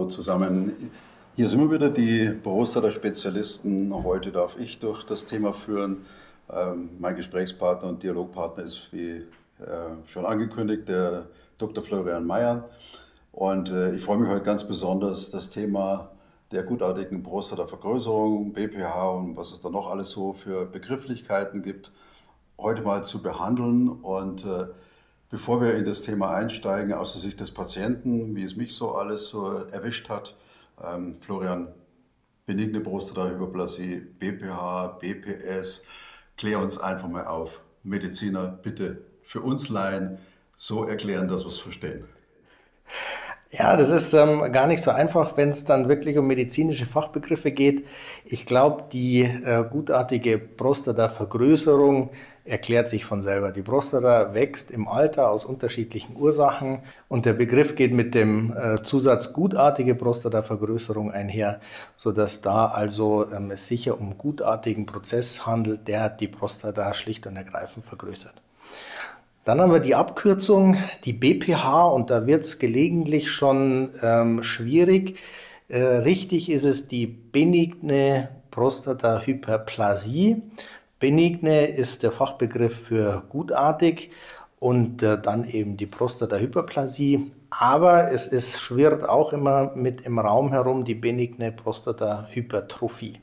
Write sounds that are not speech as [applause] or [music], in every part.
Hallo zusammen. Hier sind wir wieder, die Prostata-Spezialisten. Heute darf ich durch das Thema führen. Ähm, mein Gesprächspartner und Dialogpartner ist, wie äh, schon angekündigt, der Dr. Florian Mayer. Und äh, ich freue mich heute ganz besonders, das Thema der gutartigen Prostata-Vergrößerung, BPH und was es da noch alles so für Begrifflichkeiten gibt, heute mal zu behandeln. Und äh, Bevor wir in das Thema einsteigen, aus der Sicht des Patienten, wie es mich so alles so erwischt hat, ähm, Florian, benigne Prostatahyperplasie, BPH, BPS, klär uns einfach mal auf. Mediziner, bitte für uns Laien so erklären, dass wir es verstehen. Ja, das ist ähm, gar nicht so einfach, wenn es dann wirklich um medizinische Fachbegriffe geht. Ich glaube, die äh, gutartige Prostata-Vergrößerung erklärt sich von selber. Die Prostata wächst im Alter aus unterschiedlichen Ursachen und der Begriff geht mit dem äh, Zusatz gutartige Prostatavergrößerung einher, sodass da also ähm, es sicher um gutartigen Prozess handelt, der die Prostata schlicht und ergreifend vergrößert. Dann haben wir die Abkürzung, die BPH, und da wird es gelegentlich schon ähm, schwierig. Äh, richtig ist es die benigne Prostatahyperplasie. Benigne ist der Fachbegriff für gutartig und äh, dann eben die Prostatahyperplasie. Aber es ist, schwirrt auch immer mit im Raum herum die benigne Prostatahypertrophie.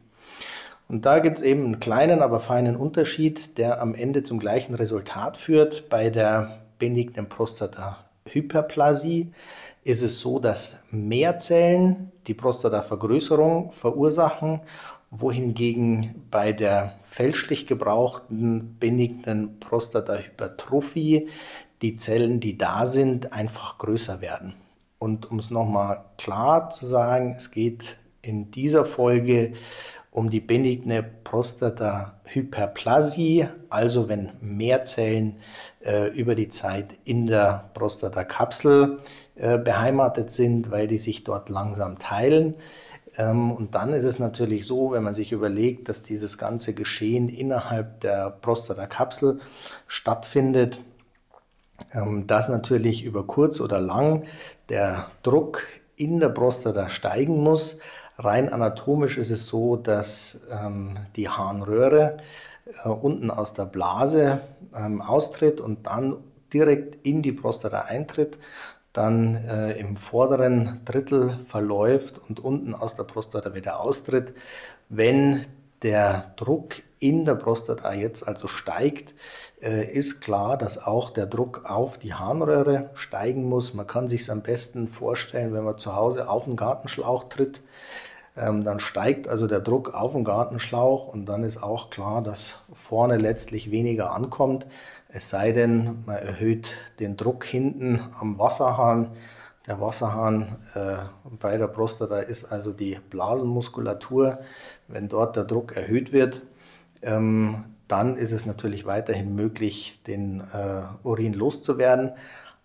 Und da gibt es eben einen kleinen, aber feinen Unterschied, der am Ende zum gleichen Resultat führt. Bei der benignen Prostatahyperplasie ist es so, dass mehr Zellen die Prostatavergrößerung verursachen wohingegen bei der fälschlich gebrauchten benignen Prostatahypertrophie die Zellen, die da sind, einfach größer werden. Und um es nochmal klar zu sagen, es geht in dieser Folge um die benigne Prostatahyperplasie, also wenn mehr Zellen äh, über die Zeit in der Prostatakapsel äh, beheimatet sind, weil die sich dort langsam teilen. Ähm, und dann ist es natürlich so, wenn man sich überlegt, dass dieses ganze Geschehen innerhalb der Prostatakapsel stattfindet, ähm, dass natürlich über kurz oder lang der Druck in der Prostata steigen muss. Rein anatomisch ist es so, dass ähm, die Harnröhre äh, unten aus der Blase austritt und dann direkt in die Prostata eintritt, dann äh, im vorderen Drittel verläuft und unten aus der Prostata wieder austritt. Wenn der Druck in der Prostata jetzt also steigt, äh, ist klar, dass auch der Druck auf die Harnröhre steigen muss. Man kann sich es am besten vorstellen, wenn man zu Hause auf den Gartenschlauch tritt. Ähm, dann steigt also der Druck auf den Gartenschlauch und dann ist auch klar, dass vorne letztlich weniger ankommt. Es sei denn, man erhöht den Druck hinten am Wasserhahn. Der Wasserhahn äh, bei der Prostata ist also die Blasenmuskulatur. Wenn dort der Druck erhöht wird, ähm, dann ist es natürlich weiterhin möglich, den äh, Urin loszuwerden,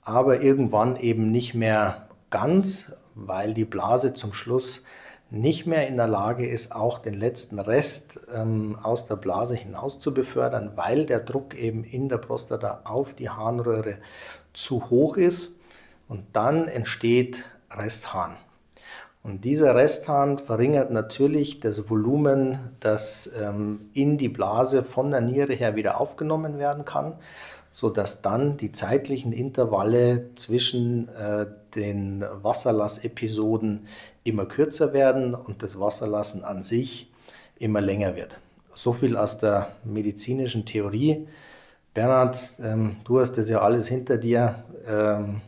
aber irgendwann eben nicht mehr ganz, weil die Blase zum Schluss nicht mehr in der Lage ist, auch den letzten Rest ähm, aus der Blase hinaus zu befördern, weil der Druck eben in der Prostata auf die Harnröhre zu hoch ist. Und dann entsteht Resthahn. Und dieser Resthahn verringert natürlich das Volumen, das ähm, in die Blase von der Niere her wieder aufgenommen werden kann, sodass dann die zeitlichen Intervalle zwischen äh, den Wasserlassepisoden immer kürzer werden und das Wasserlassen an sich immer länger wird. So viel aus der medizinischen Theorie. Bernhard, ähm, du hast das ja alles hinter dir. Ähm,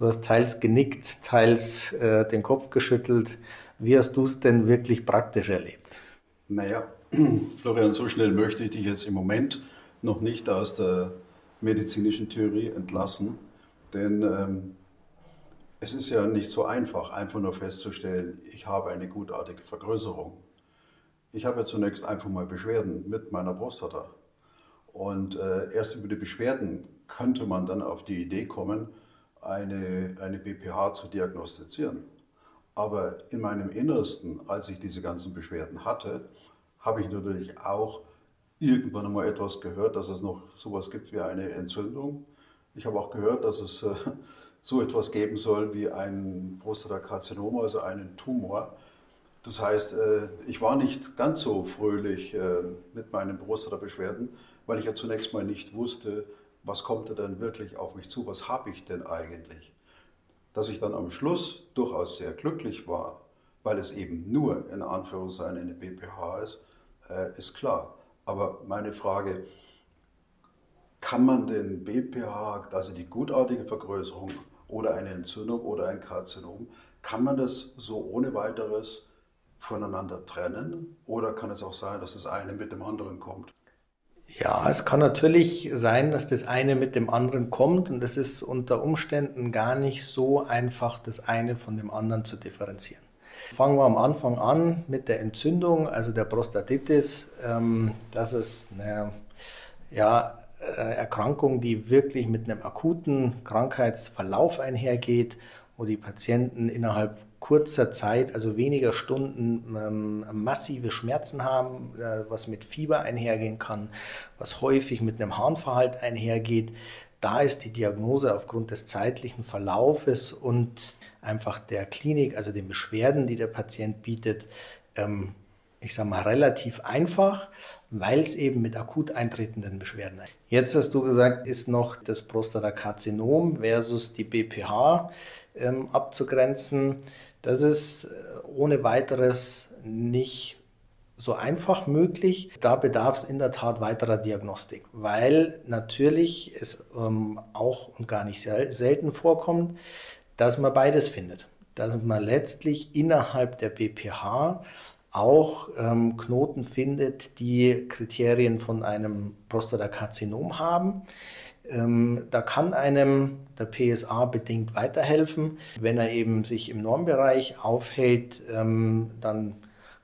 du hast teils genickt, teils äh, den Kopf geschüttelt. Wie hast du es denn wirklich praktisch erlebt? Naja, [clears throat] Florian, so schnell möchte ich dich jetzt im Moment noch nicht aus der medizinischen Theorie entlassen, denn ähm, es ist ja nicht so einfach, einfach nur festzustellen, ich habe eine gutartige Vergrößerung. Ich habe ja zunächst einfach mal Beschwerden mit meiner Prostata. Und äh, erst über die Beschwerden könnte man dann auf die Idee kommen, eine, eine BPH zu diagnostizieren. Aber in meinem Innersten, als ich diese ganzen Beschwerden hatte, habe ich natürlich auch irgendwann einmal etwas gehört, dass es noch sowas gibt wie eine Entzündung. Ich habe auch gehört, dass es äh, [laughs] so etwas geben soll wie ein Prostatakarzinom, also einen Tumor. Das heißt, äh, ich war nicht ganz so fröhlich äh, mit meinen Prostata-Beschwerden, weil ich ja zunächst mal nicht wusste, was kommt da denn wirklich auf mich zu, was habe ich denn eigentlich. Dass ich dann am Schluss durchaus sehr glücklich war, weil es eben nur in Anführungszeichen eine BPH ist, äh, ist klar. Aber meine Frage, kann man den BPH, also die gutartige Vergrößerung oder eine Entzündung oder ein Karzinom, kann man das so ohne weiteres voneinander trennen? Oder kann es auch sein, dass das eine mit dem anderen kommt? Ja, es kann natürlich sein, dass das eine mit dem anderen kommt und es ist unter Umständen gar nicht so einfach, das eine von dem anderen zu differenzieren. Fangen wir am Anfang an mit der Entzündung, also der Prostatitis. Ähm, das ist eine ja, äh, Erkrankung, die wirklich mit einem akuten Krankheitsverlauf einhergeht, wo die Patienten innerhalb kurzer Zeit, also weniger Stunden, ähm, massive Schmerzen haben, äh, was mit Fieber einhergehen kann, was häufig mit einem Harnverhalt einhergeht. Da ist die Diagnose aufgrund des zeitlichen Verlaufes und einfach der Klinik, also den Beschwerden, die der Patient bietet, ähm, ich sage mal, relativ einfach, weil es eben mit akut eintretenden Beschwerden. Jetzt hast du gesagt, ist noch das Prostatakarzinom versus die BPH ähm, abzugrenzen. Das ist äh, ohne weiteres nicht so einfach möglich. Da bedarf es in der Tat weiterer Diagnostik, weil natürlich es ähm, auch und gar nicht sel selten vorkommt, dass man beides findet. Dass man letztlich innerhalb der BPH auch ähm, Knoten findet, die Kriterien von einem Prostatakarzinom haben. Ähm, da kann einem der PSA bedingt weiterhelfen. Wenn er eben sich im Normbereich aufhält, ähm, dann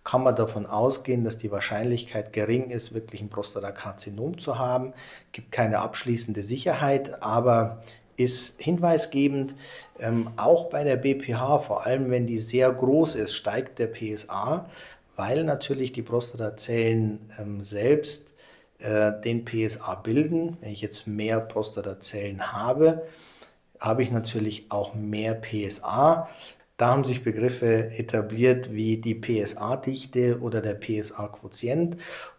kann man davon ausgehen, dass die Wahrscheinlichkeit gering ist, wirklich ein Prostatakarzinom zu haben. Gibt keine abschließende Sicherheit, aber ist hinweisgebend. Ähm, auch bei der BPH, vor allem wenn die sehr groß ist, steigt der PSA weil natürlich die Prostatazellen ähm, selbst den PSA bilden. Wenn ich jetzt mehr Prostatazellen habe, habe ich natürlich auch mehr PSA. Da haben sich Begriffe etabliert wie die PSA-Dichte oder der PSA-Quotient,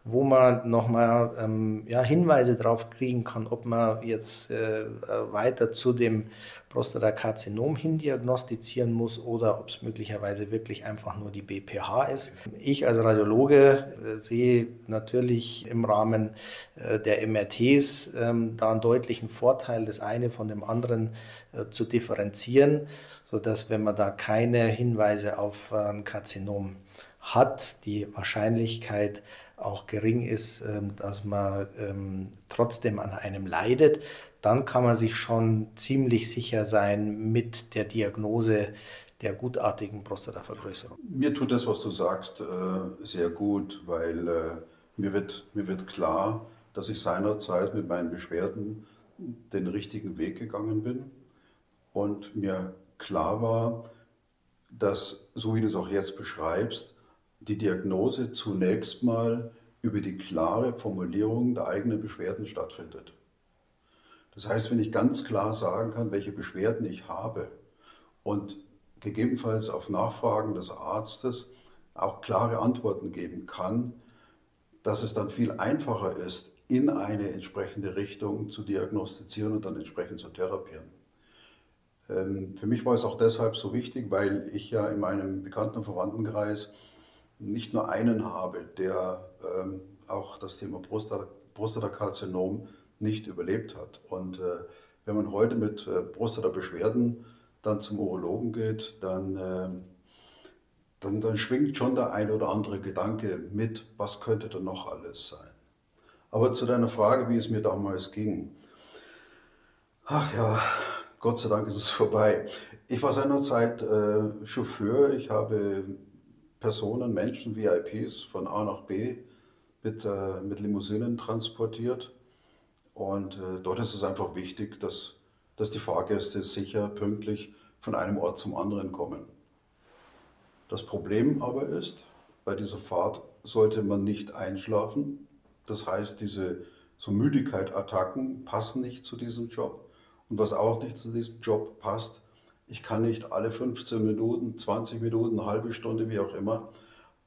wo man nochmal ähm, ja, Hinweise darauf kriegen kann, ob man jetzt äh, weiter zu dem Prostatakarzinom hin diagnostizieren muss oder ob es möglicherweise wirklich einfach nur die BPH ist. Ich als Radiologe äh, sehe natürlich im Rahmen äh, der MRTs äh, da einen deutlichen Vorteil, das eine von dem anderen äh, zu differenzieren, sodass wenn man da keine Hinweise auf äh, ein Karzinom hat, die Wahrscheinlichkeit auch gering ist, ähm, dass man ähm, trotzdem an einem leidet dann kann man sich schon ziemlich sicher sein mit der Diagnose der gutartigen Prostatavergrößerung. Mir tut das, was du sagst, äh, sehr gut, weil äh, mir wird, mir wird klar, dass ich seinerzeit mit meinen Beschwerden den richtigen Weg gegangen bin und mir klar war, dass, so wie du es auch jetzt beschreibst, die Diagnose zunächst mal über die klare Formulierung der eigenen Beschwerden stattfindet. Das heißt, wenn ich ganz klar sagen kann, welche Beschwerden ich habe und gegebenenfalls auf Nachfragen des Arztes auch klare Antworten geben kann, dass es dann viel einfacher ist, in eine entsprechende Richtung zu diagnostizieren und dann entsprechend zu therapieren. Ähm, für mich war es auch deshalb so wichtig, weil ich ja in meinem Bekannten- und Verwandtenkreis nicht nur einen habe, der ähm, auch das Thema Prostatakarzinom nicht überlebt hat. Und äh, wenn man heute mit äh, Prostata-Beschwerden dann zum Urologen geht, dann, äh, dann, dann schwingt schon der ein oder andere Gedanke mit, was könnte da noch alles sein. Aber zu deiner Frage, wie es mir damals ging. Ach ja, Gott sei Dank ist es vorbei. Ich war seinerzeit äh, Chauffeur. Ich habe Personen, Menschen, VIPs von A nach B mit, äh, mit Limousinen transportiert. Und äh, dort ist es einfach wichtig, dass, dass die Fahrgäste sicher pünktlich von einem Ort zum anderen kommen. Das Problem aber ist, bei dieser Fahrt sollte man nicht einschlafen. Das heißt, diese so Müdigkeit-Attacken passen nicht zu diesem Job. Und was auch nicht zu diesem Job passt, ich kann nicht alle 15 Minuten, 20 Minuten, eine halbe Stunde, wie auch immer,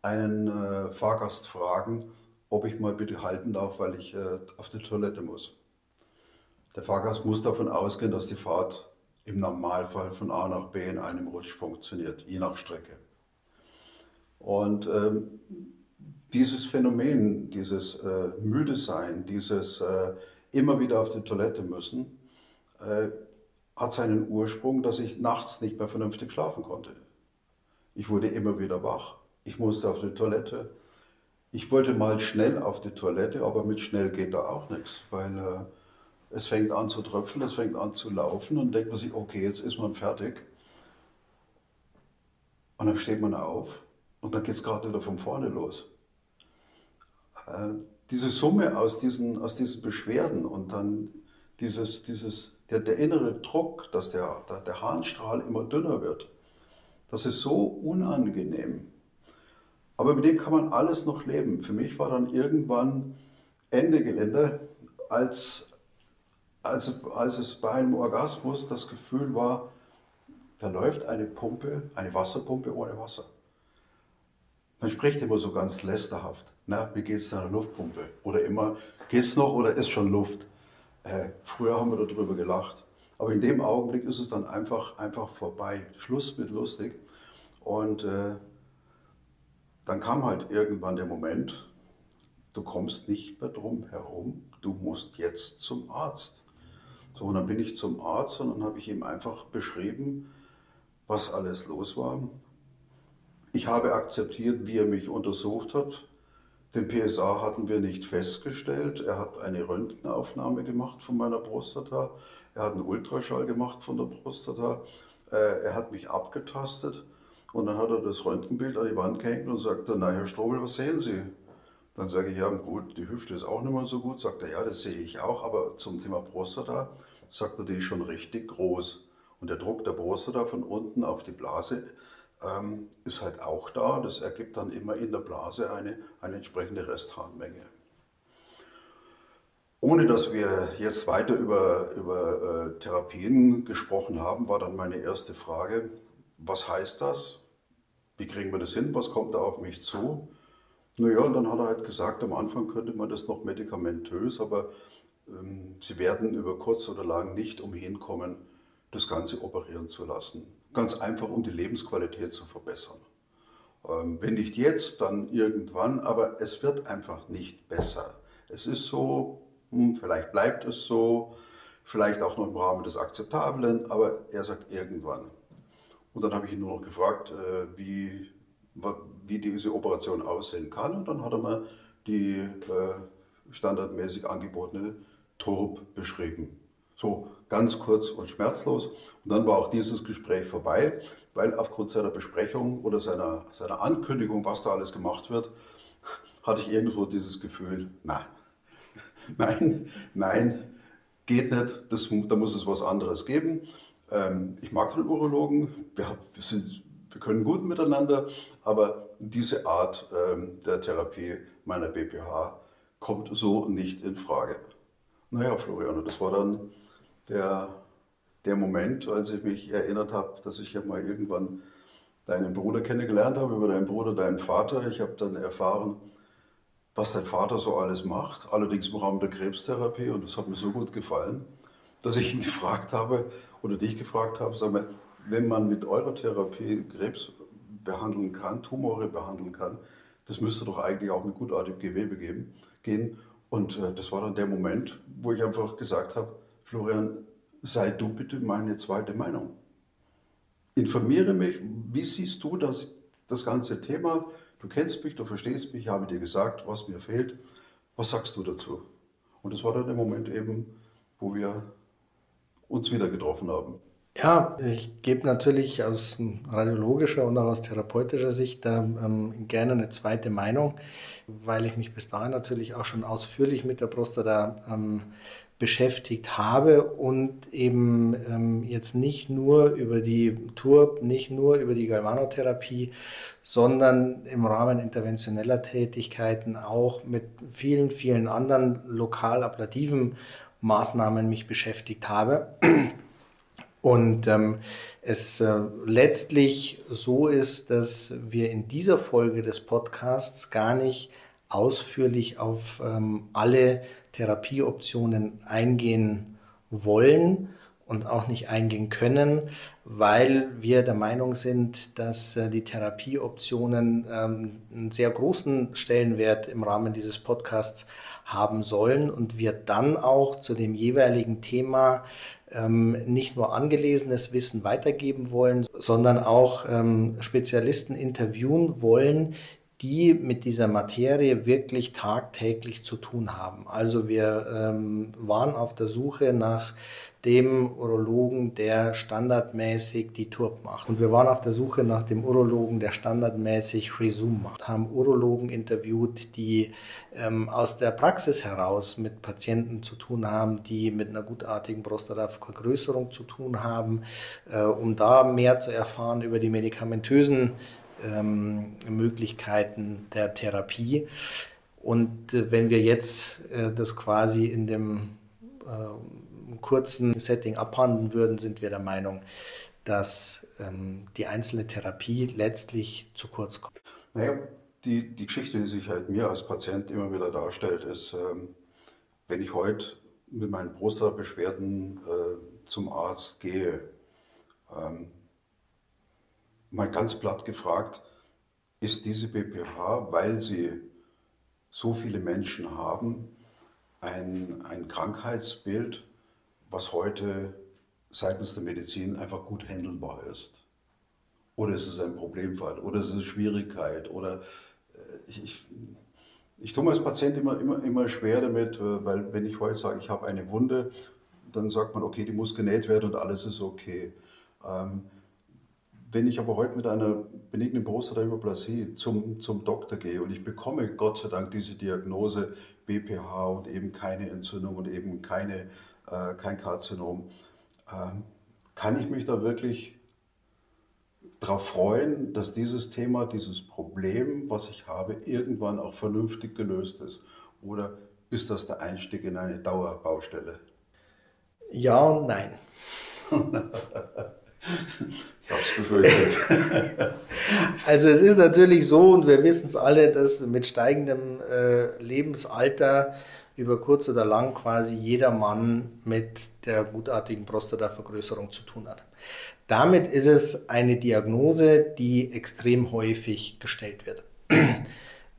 einen äh, Fahrgast fragen, ob ich mal bitte halten darf, weil ich äh, auf die Toilette muss. Der Fahrgast muss davon ausgehen, dass die Fahrt im Normalfall von A nach B in einem Rutsch funktioniert, je nach Strecke. Und ähm, dieses Phänomen, dieses äh, müde sein, dieses äh, immer wieder auf die Toilette müssen, äh, hat seinen Ursprung, dass ich nachts nicht mehr vernünftig schlafen konnte. Ich wurde immer wieder wach. Ich musste auf die Toilette. Ich wollte mal schnell auf die Toilette, aber mit schnell geht da auch nichts, weil äh, es fängt an zu tröpfeln, es fängt an zu laufen und denkt man sich, okay, jetzt ist man fertig. Und dann steht man auf und dann geht es gerade wieder von vorne los. Äh, diese Summe aus diesen, aus diesen Beschwerden und dann dieses, dieses, der, der innere Druck, dass der, der, der Harnstrahl immer dünner wird, das ist so unangenehm. Aber mit dem kann man alles noch leben. Für mich war dann irgendwann Ende Gelände, als, als, als es bei einem Orgasmus das Gefühl war, da läuft eine Pumpe, eine Wasserpumpe ohne Wasser. Man spricht immer so ganz lästerhaft. Na, wie geht es deiner Luftpumpe? Oder immer, geht's noch oder ist schon Luft? Äh, früher haben wir darüber gelacht. Aber in dem Augenblick ist es dann einfach, einfach vorbei. Schluss mit lustig. Und äh, dann kam halt irgendwann der Moment, du kommst nicht mehr drum herum, du musst jetzt zum Arzt. So, und dann bin ich zum Arzt und dann habe ich ihm einfach beschrieben, was alles los war, ich habe akzeptiert, wie er mich untersucht hat. Den PSA hatten wir nicht festgestellt. Er hat eine Röntgenaufnahme gemacht von meiner Prostata. Er hat einen Ultraschall gemacht von der Prostata. Äh, er hat mich abgetastet und dann hat er das Röntgenbild an die Wand gehängt und sagte, na Herr Strobel, was sehen Sie? Dann sage ich, ja gut, die Hüfte ist auch nicht mehr so gut. Sagt er, ja, das sehe ich auch, aber zum Thema Prostata sagt er, die ist schon richtig groß. Und der Druck der Prostata von unten auf die Blase ähm, ist halt auch da. Das ergibt dann immer in der Blase eine, eine entsprechende Restharnmenge. Ohne dass wir jetzt weiter über, über äh, Therapien gesprochen haben, war dann meine erste Frage, was heißt das? Wie kriegen wir das hin? Was kommt da auf mich zu? Naja, und dann hat er halt gesagt, am Anfang könnte man das noch medikamentös, aber ähm, Sie werden über kurz oder lang nicht umhin kommen, das Ganze operieren zu lassen. Ganz einfach, um die Lebensqualität zu verbessern. Ähm, wenn nicht jetzt, dann irgendwann, aber es wird einfach nicht besser. Es ist so, hm, vielleicht bleibt es so, vielleicht auch noch im Rahmen des Akzeptablen, aber er sagt irgendwann. Und dann habe ich ihn nur noch gefragt, äh, wie, wie diese Operation aussehen kann. Und dann hat er mir die äh, standardmäßig angebotene Turb beschrieben. So ganz kurz und schmerzlos. Und dann war auch dieses Gespräch vorbei, weil aufgrund seiner Besprechung oder seiner, seiner Ankündigung, was da alles gemacht wird, hatte ich irgendwo dieses Gefühl, na, [laughs] nein, nein, geht nicht, das, da muss es was anderes geben. Ähm, ich mag den Urologen, wir, wir, können gut miteinander, aber diese Art ähm, der Therapie meiner BPH kommt so nicht in Frage. Naja, Florian, das war dann der, der Moment, als ich mich erinnert habe, dass ich ja mal irgendwann deinen Bruder kennengelernt habe, über deinen Bruder, deinen Vater. Ich habe dann erfahren, was dein Vater so alles macht, allerdings im Rahmen der Krebstherapie und das hat mir so gut gefallen, dass ich ihn [laughs] gefragt habe oder dich gefragt habe, sag mal, wenn man mit eurer Therapie Krebs behandeln kann, Tumore behandeln kann, das müsste doch eigentlich auch mit gutartigem Gewebe geben, gehen. Und äh, das war dann der Moment, wo ich einfach gesagt habe, Florian, sei du bitte meine zweite Meinung. Informiere mich, wie siehst du das, das ganze Thema? Du kennst mich, du verstehst mich, ich habe dir gesagt, was mir fehlt. Was sagst du dazu? Und das war dann der Moment eben, wo wir uns wieder getroffen haben. Ja, ich gebe natürlich aus radiologischer und auch aus therapeutischer Sicht da ähm, gerne eine zweite Meinung, weil ich mich bis dahin natürlich auch schon ausführlich mit der Prostata ähm, beschäftigt habe und eben ähm, jetzt nicht nur über die TURP, nicht nur über die Galvanotherapie, sondern im Rahmen interventioneller Tätigkeiten auch mit vielen, vielen anderen lokal ablativen Maßnahmen mich beschäftigt habe. Und ähm, es äh, letztlich so ist, dass wir in dieser Folge des Podcasts gar nicht ausführlich auf ähm, alle Therapieoptionen eingehen wollen und auch nicht eingehen können, weil wir der Meinung sind, dass äh, die Therapieoptionen ähm, einen sehr großen Stellenwert im Rahmen dieses Podcasts haben sollen und wir dann auch zu dem jeweiligen Thema ähm, nicht nur angelesenes Wissen weitergeben wollen, sondern auch ähm, Spezialisten interviewen wollen, die mit dieser Materie wirklich tagtäglich zu tun haben. Also wir ähm, waren auf der Suche nach dem Urologen, der standardmäßig die TURP macht. Und wir waren auf der Suche nach dem Urologen, der standardmäßig Resume macht. Haben Urologen interviewt, die ähm, aus der Praxis heraus mit Patienten zu tun haben, die mit einer gutartigen Prostatavergrößerung zu tun haben, äh, um da mehr zu erfahren über die medikamentösen ähm, Möglichkeiten der Therapie. Und äh, wenn wir jetzt äh, das quasi in dem äh, kurzen Setting abhandeln würden, sind wir der Meinung, dass ähm, die einzelne Therapie letztlich zu kurz kommt. Naja, die, die Geschichte, die sich halt mir als Patient immer wieder darstellt, ist, ähm, wenn ich heute mit meinen Prostata-Beschwerden äh, zum Arzt gehe, ähm, mal ganz platt gefragt, ist diese BPH, weil sie so viele Menschen haben, ein, ein Krankheitsbild, was heute seitens der Medizin einfach gut handelbar ist? Oder ist es ein Problemfall? Oder ist es eine Schwierigkeit? Oder äh, ich, ich, ich tue mir als Patient immer, immer, immer schwer damit, äh, weil wenn ich heute sage, ich habe eine Wunde, dann sagt man, okay, die muss genäht werden und alles ist okay. Ähm, wenn ich aber heute mit einer benignen Prostatahyperplasie zum, zum Doktor gehe und ich bekomme Gott sei Dank diese Diagnose BPH und eben keine Entzündung und eben keine, äh, kein Karzinom, äh, kann ich mich da wirklich darauf freuen, dass dieses Thema, dieses Problem, was ich habe, irgendwann auch vernünftig gelöst ist? Oder ist das der Einstieg in eine Dauerbaustelle? Ja und nein. [laughs] Ich habe es befürchtet. [laughs] also es ist natürlich so und wir wissen es alle, dass mit steigendem äh, Lebensalter über kurz oder lang quasi jeder Mann mit der gutartigen Prostatavergrößerung zu tun hat. Damit ist es eine Diagnose, die extrem häufig gestellt wird. [clears throat]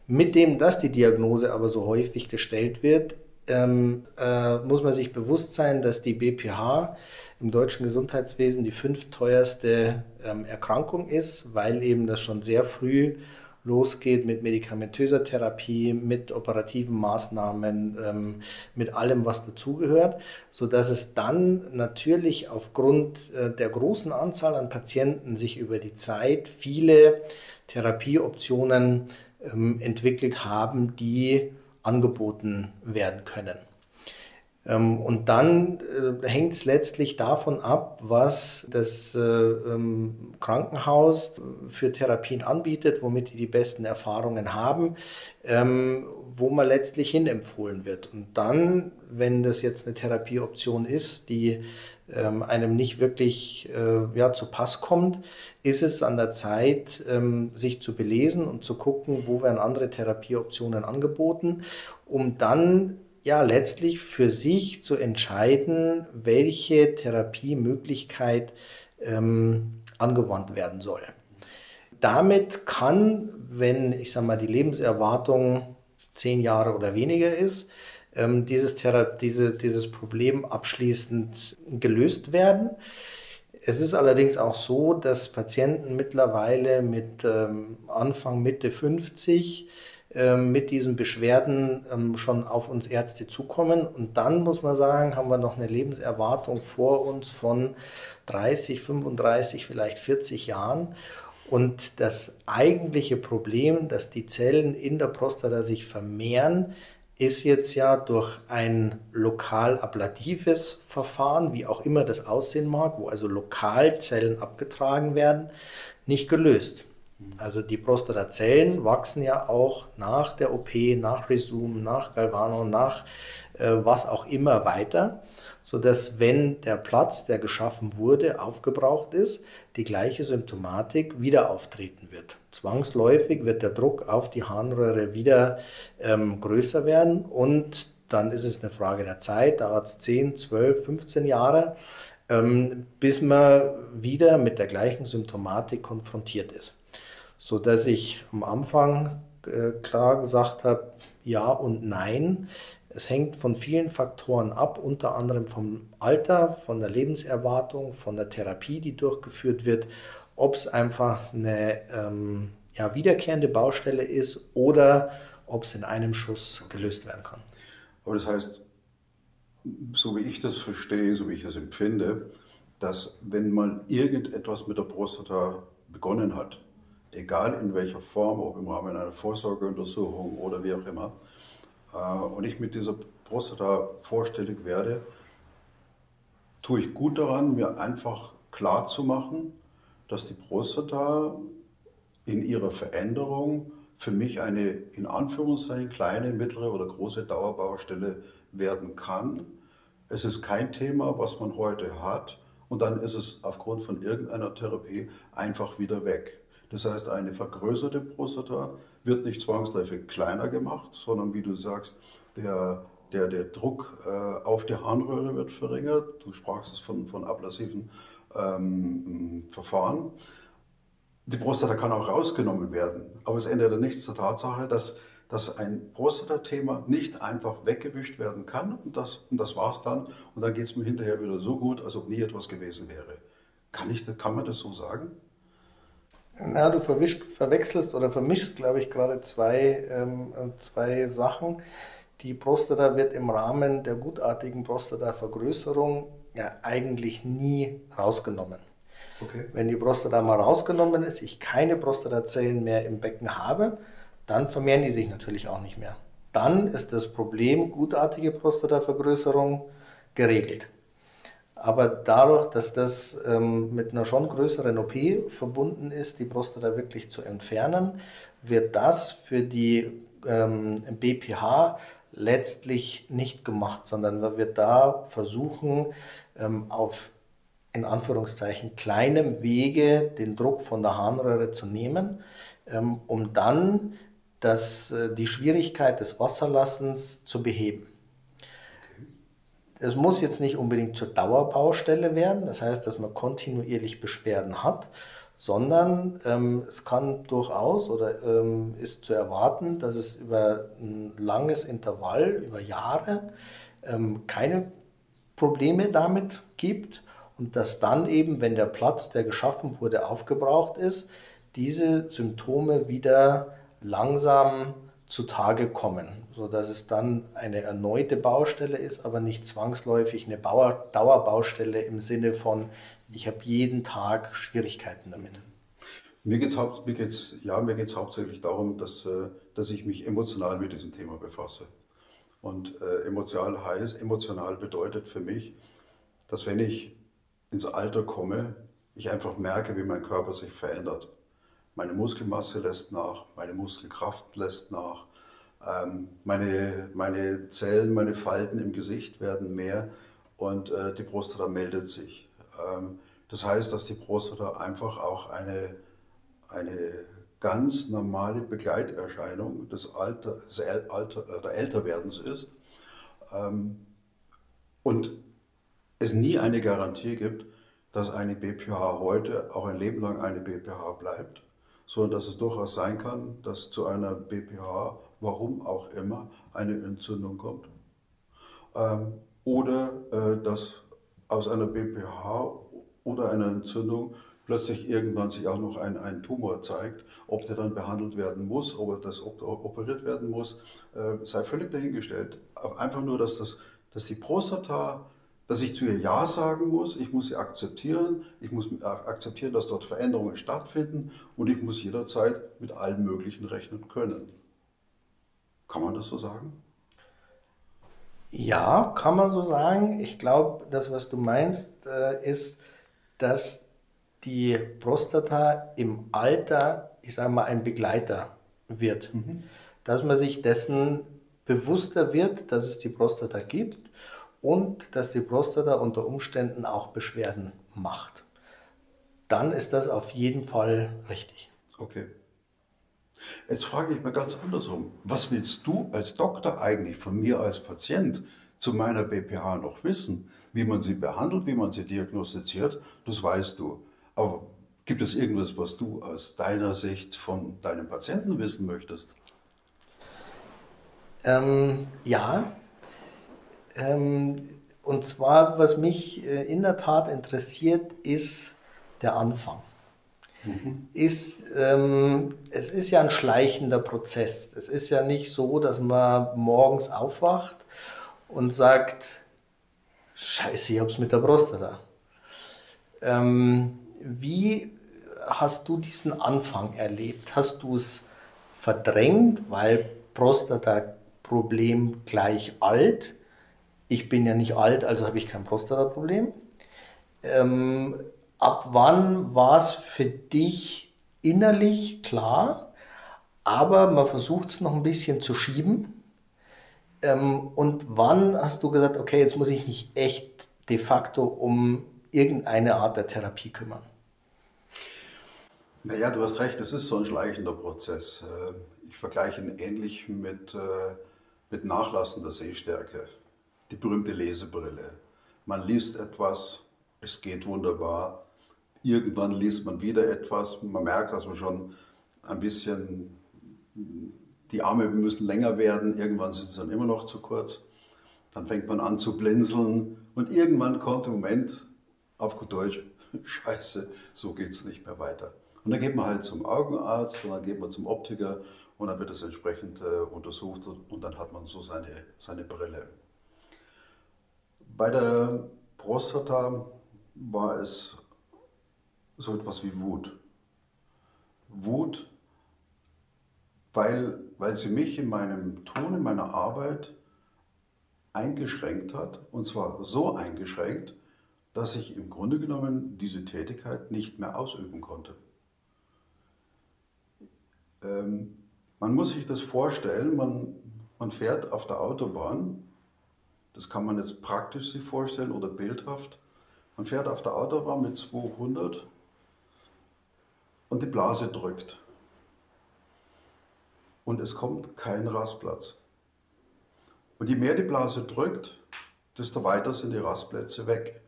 mit dem, dass die Diagnose aber so häufig gestellt wird, ähm, äh, muss man sich bewusst sein, dass die BPH im deutschen Gesundheitswesen die fünfteuerste ähm, Erkrankung ist, weil eben das schon sehr früh losgeht mit medikamentöser Therapie, mit operativen Maßnahmen, ähm, mit allem, was dazugehört, sodass es dann natürlich aufgrund äh, der großen Anzahl an Patienten sich über die Zeit viele Therapieoptionen ähm, entwickelt haben, die angeboten werden können. Ähm, und dann äh, hängt es letztlich davon ab, was das äh, ähm, Krankenhaus für Therapien anbietet, womit die die besten Erfahrungen haben, ähm, wo man letztlich hin empfohlen wird. Und dann, wenn das jetzt eine Therapieoption ist, die einem nicht wirklich äh, ja, zu Pass kommt, ist es an der Zeit, sich zu belesen und zu gucken, wo werden andere Therapieoptionen angeboten, um dann ja letztlich für sich zu entscheiden, welche Therapiemöglichkeit ähm, angewandt werden soll. Damit kann, wenn ich sage mal die Lebenserwartung zehn Jahre oder weniger ist, ähm, dieses, diese, dieses Problem abschließend gelöst werden. Es ist allerdings auch so, dass Patienten mittlerweile mit ähm, Anfang, Mitte 50 ähm, mit diesen Beschwerden ähm, schon auf uns Ärzte zukommen. Und dann muss man sagen, haben wir noch eine Lebenserwartung vor uns von 30, 35, vielleicht 40 Jahren. Und das eigentliche Problem, dass die Zellen in der Prostata sich vermehren, ist jetzt ja durch ein lokal ablatives Verfahren, wie auch immer das aussehen mag, wo also Lokalzellen abgetragen werden, nicht gelöst. Also die Prostatazellen wachsen ja auch nach der OP, nach Resum, nach Galvano, nach äh, was auch immer weiter, sodass wenn der Platz, der geschaffen wurde, aufgebraucht ist, die gleiche Symptomatik wieder auftreten wird. Zwangsläufig wird der Druck auf die Harnröhre wieder ähm, größer werden und dann ist es eine Frage der Zeit, dauert es 10, 12, 15 Jahre, ähm, bis man wieder mit der gleichen Symptomatik konfrontiert ist so dass ich am Anfang äh, klar gesagt habe, ja und nein. Es hängt von vielen Faktoren ab, unter anderem vom Alter, von der Lebenserwartung, von der Therapie, die durchgeführt wird, ob es einfach eine ähm, ja, wiederkehrende Baustelle ist oder ob es in einem Schuss gelöst werden kann. Aber das heißt, so wie ich das verstehe, so wie ich das empfinde, dass wenn mal irgendetwas mit der Prostata begonnen hat, egal in welcher Form, ob im Rahmen einer Vorsorgeuntersuchung oder wie auch immer, und ich mit dieser Prostata vorstellig werde, tue ich gut daran, mir einfach klar zu machen, dass die Prostata in ihrer Veränderung für mich eine in Anführungszeichen kleine, mittlere oder große Dauerbaustelle werden kann. Es ist kein Thema, was man heute hat und dann ist es aufgrund von irgendeiner Therapie einfach wieder weg. Das heißt, eine vergrößerte Prostata wird nicht zwangsläufig kleiner gemacht, sondern wie du sagst, der, der, der Druck äh, auf der Harnröhre wird verringert. Du sprachst es von, von ablasiven ähm, Verfahren. Die Prostata kann auch rausgenommen werden, aber es ändert nichts zur Tatsache, dass, dass ein Prostata-Thema nicht einfach weggewischt werden kann und das, und das war's dann. Und dann geht es mir hinterher wieder so gut, als ob nie etwas gewesen wäre. Kann, ich, kann man das so sagen? Na, du verwechselst oder vermischst, glaube ich, gerade zwei, ähm, zwei Sachen. Die Prostata wird im Rahmen der gutartigen Prostatavergrößerung ja eigentlich nie rausgenommen. Okay. Wenn die Prostata mal rausgenommen ist, ich keine Prostatazellen mehr im Becken habe, dann vermehren die sich natürlich auch nicht mehr. Dann ist das Problem gutartige Prostatavergrößerung geregelt. Aber dadurch, dass das ähm, mit einer schon größeren OP verbunden ist, die Prostata wirklich zu entfernen, wird das für die ähm, BPH letztlich nicht gemacht, sondern wird da versuchen, ähm, auf in Anführungszeichen kleinem Wege den Druck von der Harnröhre zu nehmen, ähm, um dann das, äh, die Schwierigkeit des Wasserlassens zu beheben. Es muss jetzt nicht unbedingt zur Dauerbaustelle werden, das heißt, dass man kontinuierlich Beschwerden hat, sondern ähm, es kann durchaus oder ähm, ist zu erwarten, dass es über ein langes Intervall, über Jahre, ähm, keine Probleme damit gibt und dass dann eben, wenn der Platz, der geschaffen wurde, aufgebraucht ist, diese Symptome wieder langsam zutage kommen, sodass es dann eine erneute Baustelle ist, aber nicht zwangsläufig eine Bauer, Dauerbaustelle im Sinne von, ich habe jeden Tag Schwierigkeiten damit. Mir geht es haupt, ja, hauptsächlich darum, dass, äh, dass ich mich emotional mit diesem Thema befasse. Und äh, emotional heißt, emotional bedeutet für mich, dass wenn ich ins Alter komme, ich einfach merke, wie mein Körper sich verändert. Meine Muskelmasse lässt nach, meine Muskelkraft lässt nach, ähm, meine, meine Zellen, meine Falten im Gesicht werden mehr und äh, die Prostata meldet sich. Ähm, das heißt, dass die Prostata einfach auch eine, eine ganz normale Begleiterscheinung des, Alter, des Alter, äh, der Älterwerdens ist. Ähm, und es nie eine Garantie gibt, dass eine BPH heute auch ein Leben lang eine BPH bleibt sondern dass es durchaus sein kann, dass zu einer BPH, warum auch immer, eine Entzündung kommt. Ähm, oder äh, dass aus einer BPH oder einer Entzündung plötzlich irgendwann sich auch noch ein, ein Tumor zeigt, ob der dann behandelt werden muss, ob das operiert werden muss, äh, sei völlig dahingestellt. Einfach nur, dass, das, dass die Prostata, dass ich zu ihr Ja sagen muss, ich muss sie akzeptieren, ich muss akzeptieren, dass dort Veränderungen stattfinden und ich muss jederzeit mit allem Möglichen rechnen können. Kann man das so sagen? Ja, kann man so sagen. Ich glaube, das, was du meinst, äh, ist, dass die Prostata im Alter, ich sage mal, ein Begleiter wird. Mhm. Dass man sich dessen bewusster wird, dass es die Prostata gibt und dass die Prostata unter Umständen auch Beschwerden macht. Dann ist das auf jeden Fall richtig. Okay. Jetzt frage ich mal ganz andersrum. Was willst du als Doktor eigentlich von mir als Patient zu meiner BPH noch wissen? Wie man sie behandelt, wie man sie diagnostiziert, das weißt du. Aber gibt es irgendwas, was du aus deiner Sicht von deinem Patienten wissen möchtest? Ähm, ja. Ähm, und zwar, was mich äh, in der Tat interessiert, ist der Anfang. Mhm. Ist, ähm, es ist ja ein schleichender Prozess. Es ist ja nicht so, dass man morgens aufwacht und sagt, scheiße, ich hab's mit der Prostata. Ähm, wie hast du diesen Anfang erlebt? Hast du es verdrängt, weil Prostata-Problem gleich alt? Ich bin ja nicht alt, also habe ich kein Prostata-Problem. Ähm, ab wann war es für dich innerlich klar, aber man versucht es noch ein bisschen zu schieben? Ähm, und wann hast du gesagt, okay, jetzt muss ich mich echt de facto um irgendeine Art der Therapie kümmern? Naja, du hast recht, es ist so ein schleichender Prozess. Äh, ich vergleiche ihn ähnlich mit, äh, mit nachlassender Sehstärke. Die berühmte Lesebrille. Man liest etwas, es geht wunderbar. Irgendwann liest man wieder etwas, man merkt, dass man schon ein bisschen, die Arme müssen länger werden, irgendwann sind sie dann immer noch zu kurz. Dann fängt man an zu blinzeln und irgendwann kommt der Moment, auf gut Deutsch, [laughs] scheiße, so geht es nicht mehr weiter. Und dann geht man halt zum Augenarzt und dann geht man zum Optiker und dann wird es entsprechend äh, untersucht und dann hat man so seine, seine Brille. Bei der Prostata war es so etwas wie Wut. Wut, weil, weil sie mich in meinem Tun, in meiner Arbeit eingeschränkt hat, und zwar so eingeschränkt, dass ich im Grunde genommen diese Tätigkeit nicht mehr ausüben konnte. Ähm, man muss sich das vorstellen, man, man fährt auf der Autobahn, das kann man jetzt praktisch sich vorstellen oder bildhaft, man fährt auf der Autobahn mit 200 und die Blase drückt. Und es kommt kein Rastplatz. Und je mehr die Blase drückt, desto weiter sind die Rastplätze weg.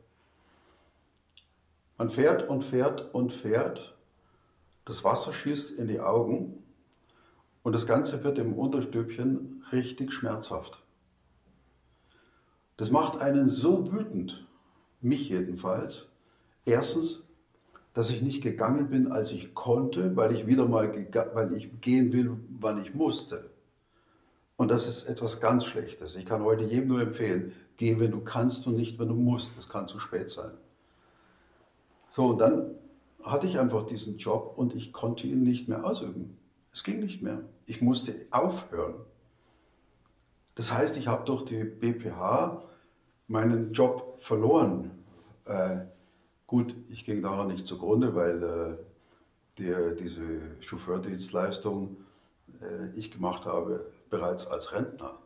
Man fährt und fährt und fährt, das Wasser schießt in die Augen und das Ganze wird im Unterstübchen richtig schmerzhaft. Das macht einen so wütend, mich jedenfalls. Erstens, dass ich nicht gegangen bin, als ich konnte, weil ich wieder mal weil ich gehen will, weil ich musste. Und das ist etwas ganz Schlechtes. Ich kann heute jedem nur empfehlen, geh, wenn du kannst und nicht, wenn du musst. Das kann zu spät sein. So, und dann hatte ich einfach diesen Job und ich konnte ihn nicht mehr ausüben. Es ging nicht mehr. Ich musste aufhören. Das heißt, ich habe durch die BPH meinen Job verloren. Äh, gut, ich ging daran nicht zugrunde, weil äh, die, diese Chauffeurdienstleistung äh, ich gemacht habe bereits als Rentner.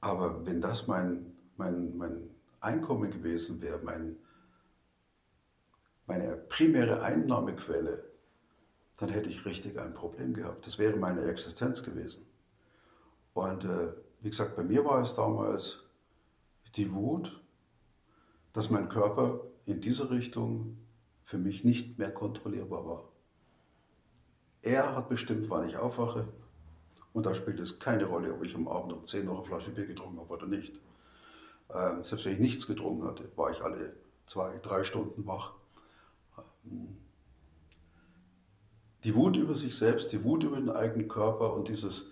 Aber wenn das mein, mein, mein Einkommen gewesen wäre, mein, meine primäre Einnahmequelle, dann hätte ich richtig ein Problem gehabt. Das wäre meine Existenz gewesen. Und äh, wie gesagt, bei mir war es damals die Wut, dass mein Körper in diese Richtung für mich nicht mehr kontrollierbar war. Er hat bestimmt, wann ich aufwache. Und da spielt es keine Rolle, ob ich am Abend um 10 noch eine Flasche Bier getrunken habe oder nicht. Ähm, selbst wenn ich nichts getrunken hatte, war ich alle zwei, drei Stunden wach. die Wut über sich selbst, die Wut über den eigenen Körper und dieses,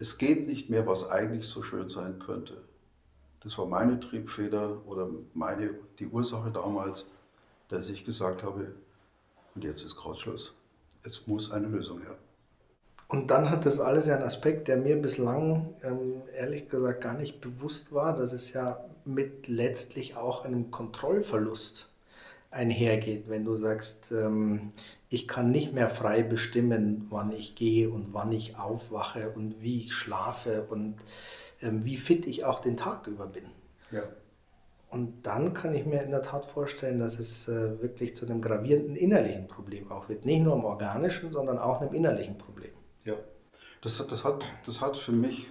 es geht nicht mehr, was eigentlich so schön sein könnte. Das war meine Triebfeder oder meine, die Ursache damals, dass ich gesagt habe, und jetzt ist Kreuzschluss. Es muss eine Lösung her. Und dann hat das alles ja einen Aspekt, der mir bislang ähm, ehrlich gesagt gar nicht bewusst war, dass es ja mit letztlich auch einem Kontrollverlust einhergeht, wenn du sagst, ähm, ich kann nicht mehr frei bestimmen, wann ich gehe und wann ich aufwache und wie ich schlafe und ähm, wie fit ich auch den Tag über bin. Ja. Und dann kann ich mir in der Tat vorstellen, dass es äh, wirklich zu einem gravierenden innerlichen Problem auch wird. Nicht nur einem organischen, sondern auch einem innerlichen Problem. Ja, das, das, hat, das hat für mich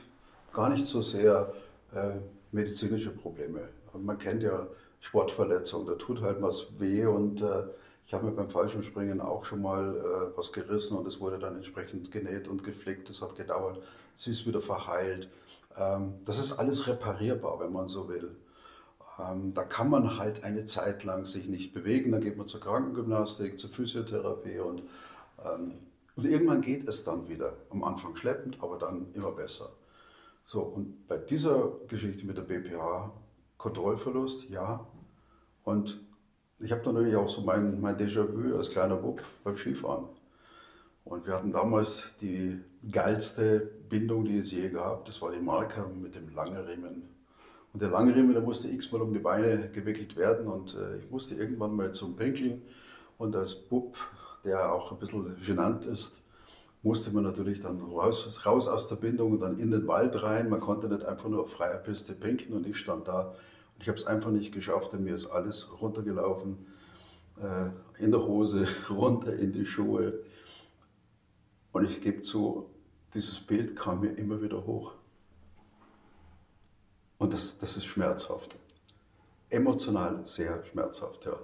gar nicht so sehr äh, medizinische Probleme. Man kennt ja Sportverletzungen, da tut halt was weh und äh, ich habe mir beim Fallschirmspringen auch schon mal äh, was gerissen und es wurde dann entsprechend genäht und geflickt. Das hat gedauert, es ist wieder verheilt. Ähm, das ist alles reparierbar, wenn man so will. Ähm, da kann man halt eine Zeit lang sich nicht bewegen, dann geht man zur Krankengymnastik, zur Physiotherapie und, ähm, und irgendwann geht es dann wieder. Am Anfang schleppend, aber dann immer besser. So, und bei dieser Geschichte mit der BPH, Kontrollverlust, ja. Und ich habe natürlich auch so mein, mein Déjà-vu als kleiner Bub beim Skifahren. Und wir hatten damals die geilste Bindung, die es je gab. Das war die Marker mit dem Langriemen. Und der Langriemen, der musste x-mal um die Beine gewickelt werden. Und äh, ich musste irgendwann mal zum Pinkeln. Und als Bub, der auch ein bisschen genannt ist, musste man natürlich dann raus, raus aus der Bindung und dann in den Wald rein. Man konnte nicht einfach nur auf freier Piste pinkeln. Und ich stand da ich habe es einfach nicht geschafft und mir ist alles runtergelaufen, äh, in der Hose, [laughs] runter in die Schuhe. Und ich gebe zu, dieses Bild kam mir immer wieder hoch. Und das, das ist schmerzhaft. Emotional sehr schmerzhaft, ja.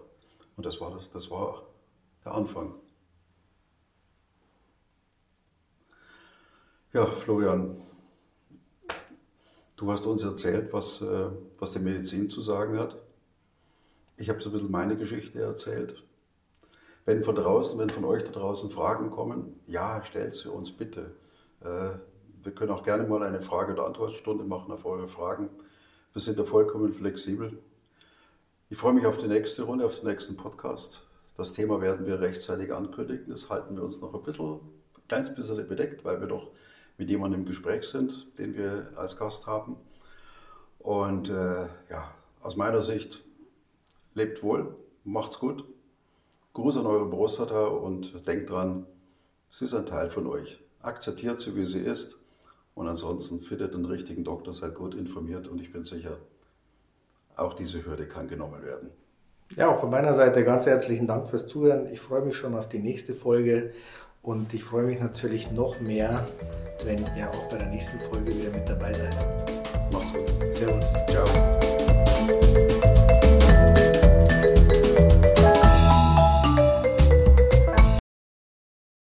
Und das war, das, das war der Anfang. Ja, Florian, Du hast uns erzählt, was, äh, was die Medizin zu sagen hat. Ich habe so ein bisschen meine Geschichte erzählt. Wenn von draußen, wenn von euch da draußen Fragen kommen, ja, stellt sie uns bitte. Äh, wir können auch gerne mal eine Frage- und Antwortstunde machen auf eure Fragen. Wir sind da vollkommen flexibel. Ich freue mich auf die nächste Runde, auf den nächsten Podcast. Das Thema werden wir rechtzeitig ankündigen. Das halten wir uns noch ein bisschen, ein kleines bisschen bedeckt, weil wir doch mit jemandem im Gespräch sind, den wir als Gast haben. Und äh, ja, aus meiner Sicht, lebt wohl, macht's gut. Gruß an eure Prostata und denkt dran, sie ist ein Teil von euch. Akzeptiert sie, wie sie ist. Und ansonsten findet einen richtigen Doktor, seid gut informiert und ich bin sicher, auch diese Hürde kann genommen werden. Ja, auch von meiner Seite ganz herzlichen Dank fürs Zuhören. Ich freue mich schon auf die nächste Folge und ich freue mich natürlich noch mehr, wenn ihr auch bei der nächsten Folge wieder mit dabei seid. Macht's gut. Servus. Ciao.